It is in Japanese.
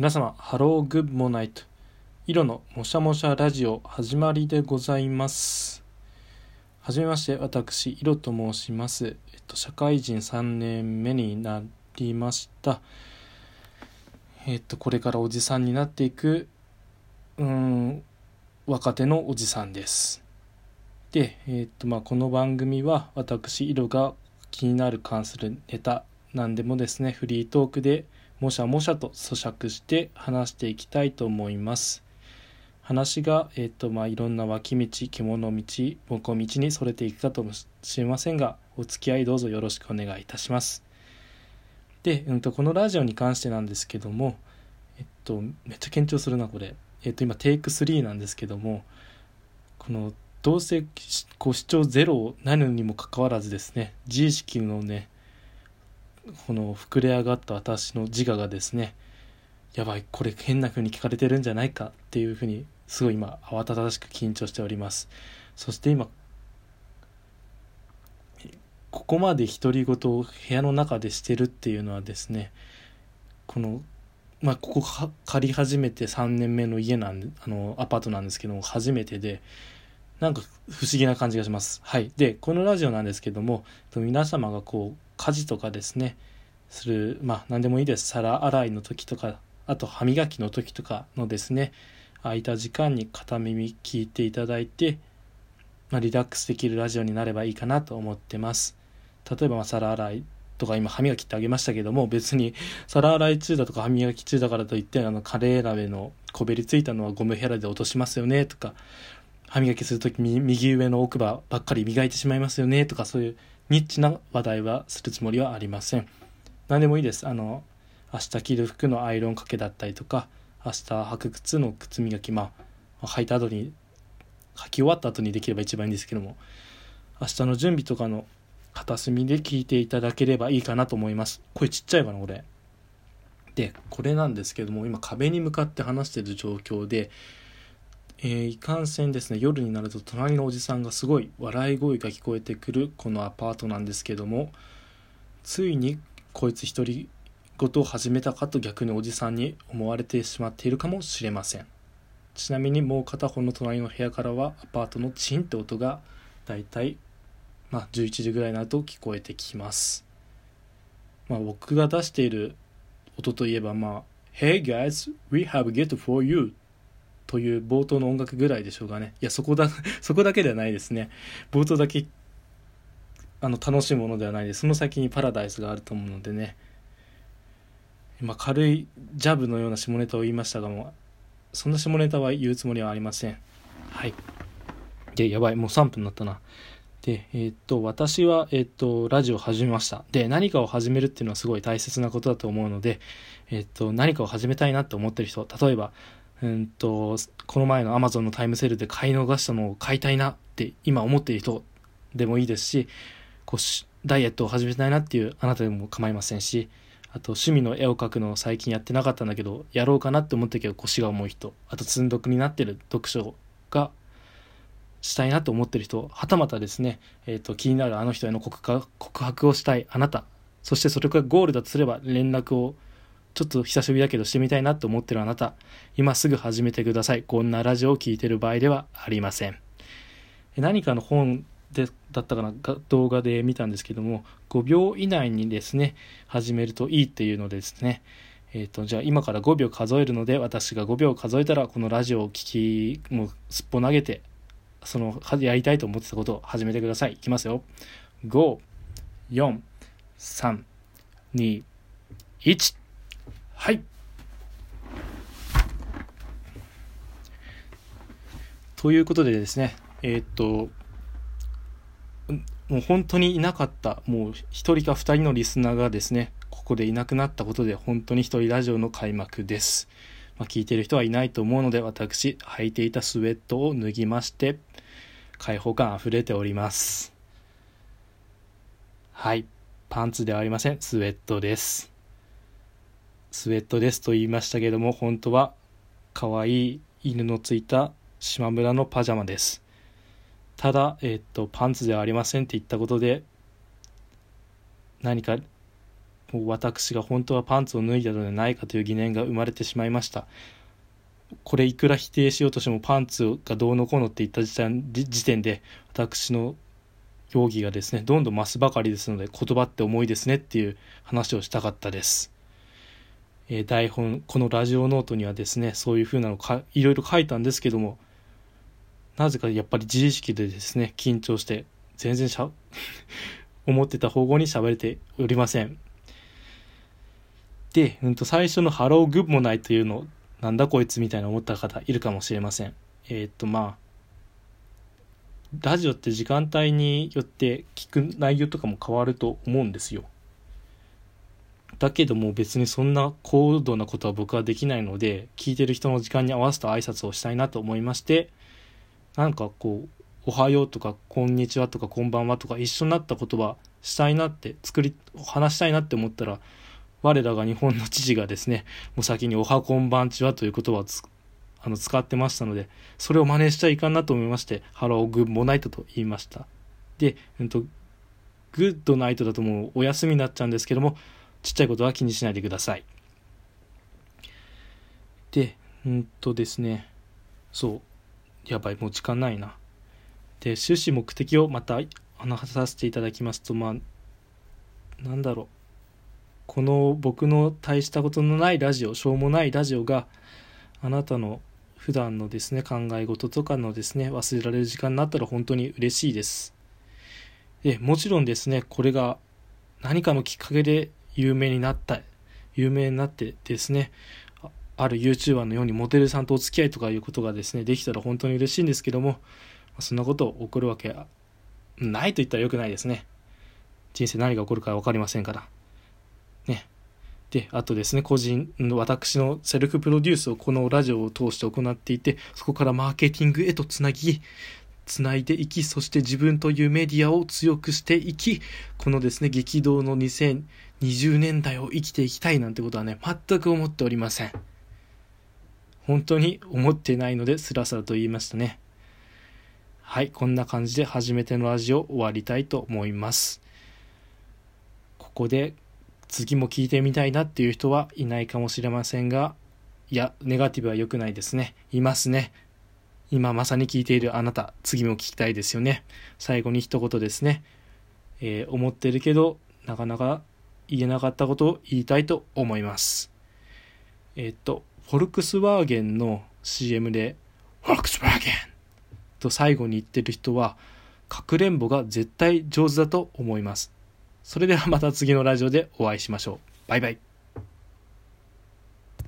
皆様ハローグッモナイト色のもしゃもしゃラジオ始まりでございます。はじめまして私色と申します。えっと社会人3年目になりました。えっとこれからおじさんになっていくうん若手のおじさんです。で、えっとまあ、この番組は私色が気になる関するネタ何でもですねフリートークでもしゃもしゃと咀嚼して話していきたいと思います。話が、えーとまあ、いろんな脇道獣道ぼこ道にそれていくかともしれませんがお付き合いどうぞよろしくお願いいたします。で、うん、とこのラジオに関してなんですけどもえっとめっちゃ緊張するなこれ。えっと今テイク3なんですけどもこのどうせこう視聴ゼロなるにもかかわらずですね自意識のねこの膨れ上がった私の自我がですねやばいこれ変な風に聞かれてるんじゃないかっていうふうにすごい今慌ただしく緊張しております。そして今ここまで独り言を部屋の中でしてるっていうのはですねこのまあここ借り始めて3年目の家なんであのアパートなんですけども初めてでなんか不思議な感じがします。はい。でこのラジオなんですけども皆様がこう家事とかですねするまあ何でもいいです。皿洗いの時とかあと歯磨きの時とかのですね空いた時間に片耳聞いていただいて、まあ、リラックスできるラジオになればいいかなと思ってます。例えばま皿洗いとか今歯磨きってあげましたけども別に皿洗い中だとか歯磨き中だからといってあのカレー鍋のこべりついたのはゴムヘラで落としますよねとか歯磨きする時右上の奥歯ばっかり磨いてしまいますよねとかそういうニッチな話題はするつもりはありません。何でもいいです。あの明日着る服のアイロンかけだったりとか明日履く靴の靴磨きまあ履いた後に履き終わった後にできれば一番いいんですけども明日の準備とかの片隅で聞いていただければいいかなと思います。声ちっちゃいかなこれ。でこれなんですけども今壁に向かって話してる状況でえー、いかんせんですね夜になると隣のおじさんがすごい笑い声が聞こえてくるこのアパートなんですけどもついにこいつ独り言を始めたかと逆におじさんに思われてしまっているかもしれません。ちなみにもう片方の隣の部屋からはアパートのチンって音がだいたいまあ11時ぐらいになると聞こえてきます。まあ僕が出している音といえばまあ Hey guys, we have a gift for you という冒頭の音楽ぐらいでしょうかね。いやそこだ そこだけではないですね。冒頭だけあの楽しいものではないです。その先にパラダイスがあると思うのでね。ま、軽いジャブのような下ネタを言いましたがもうそんな下ネタは言うつもりはありません。はい。でやばい。もう3分になったな。でえー、っと私は、えー、っとラジオを始めました。で何かを始めるっていうのはすごい大切なことだと思うので、えー、っと何かを始めたいなって思ってる人例えばうんとこの前の Amazon のタイムセールで買い逃したのを買いたいなって今思っている人でもいいですしこうダイエットを始めたいなっていうあなたでも構いませんしあと趣味の絵を描くのを最近やってなかったんだけどやろうかなって思ったけど腰が重い人あと積んどくになってる読書がしたいなと思ってる人はたまたですね、えーと、気になるあの人への告白をしたいあなたそしてそれがゴールだとすれば連絡をちょっと久しぶりだけどしてみたいなと思ってるあなた今すぐ始めてください。こんなラジオを聴いてる場合ではありません。何かの本でだったかな？動画で見たんですけども5秒以内にですね始めるといいっていうのでですね。えーと、じゃあ今から5秒数えるので私が5秒数えたらこのラジオを聴きもうすっぽ投げてそのやりたいと思ってたことを始めてください。いきますよ。54321はい。ということでですねえっ、ともう本当にいなかったもう1人か2人のリスナーがですねここでいなくなったことで本当に1人ラジオの開幕です、まあ、聞いてる人はいないと思うので私履いていたスウェットを脱ぎまして開放感あふれております。はい。パンツではありません。スウェットです。スウェットですと言いましたけども本当は可愛い犬のついた島村のパジャマです。ただ、えっと、パンツではありませんって言ったことで、何か私が本当はパンツを脱いだのではないかという疑念が生まれてしまいました。これいくら否定しようとしてもパンツがどうのこうのって言った時点で私の容疑がですねどんどん増すばかりですので言葉って重いですねっていう話をしたかったです、え、台本このラジオノートにはですねそういうふうなのかいろいろ書いたんですけどもなぜかやっぱり自意識でですね緊張して全然しゃ 思ってた方向に喋れておりませんで、うん、と最初の「ハローグッもない」というのなんだこいつみたいな思った方いるかもしれませんえー、っとまあラジオって時間帯によって聞く内容とかも変わると思うんですよ。だけども別にそんな高度なことは僕はできないので聞いてる人の時間に合わせた挨拶をしたいなと思いましてなんかこう「おはよう」とか「こんにちは」とか「こんばんは」とか一緒になった言葉したいなって作り話したいなって思ったら我らが日本の知事がですねもう先に「おはこんばんちは」という言葉をあの使ってましたので、それを真似しちゃいかんなと思いまして、ハローグッモナイトと言いました。で、うんと、グッドナイトだともうお休みになっちゃうんですけども、ちっちゃいことは気にしないでください。で、うんとですね、そう、やばい、もう時間ないな。で、趣旨目的をまた話させていただきますと、まあ、なんだろう。この僕の大したことのないラジオ、しょうもないラジオが、あなたの普段のですね、考え事とかのですね、忘れられる時間になったら本当に嬉しいです。で、もちろんですね、これが何かのきっかけで有名になった、有名になってですね、ある YouTuber のようにモデルさんとお付き合いとかいうことがですね、できたら本当に嬉しいんですけども、そんなこと起こるわけないと言ったらよくないですね。人生何が起こるか分かりませんから。ね。で、あとですね、個人の私のセルフプロデュースをこのラジオを通して行っていて、そこからマーケティングへとつなぎ、つないでいき、そして自分というメディアを強くしていき、このですね、激動の2000 20年代を生きていきたいなんてことはね、全く思っておりません。本当に思ってないので、スラスラと言いましたね。はい、こんな感じで初めてのラジオ終わりたいと思います。ここで次も聞いてみたいなっていう人はいないかもしれませんが、いや、ネガティブは良くないですね。いますね。今まさに聞いているあなた、次も聞きたいですよね。最後に一言ですね。えー、思ってるけど、なかなか言えなかったことを言いたいと思います。え、っと、フォルクスワーゲンの CM で、フォルクスワーゲンと最後に言ってる人は、かくれんぼが絶対上手だと思います。それではまた次のラジオでお会いしましょう。バイバイ。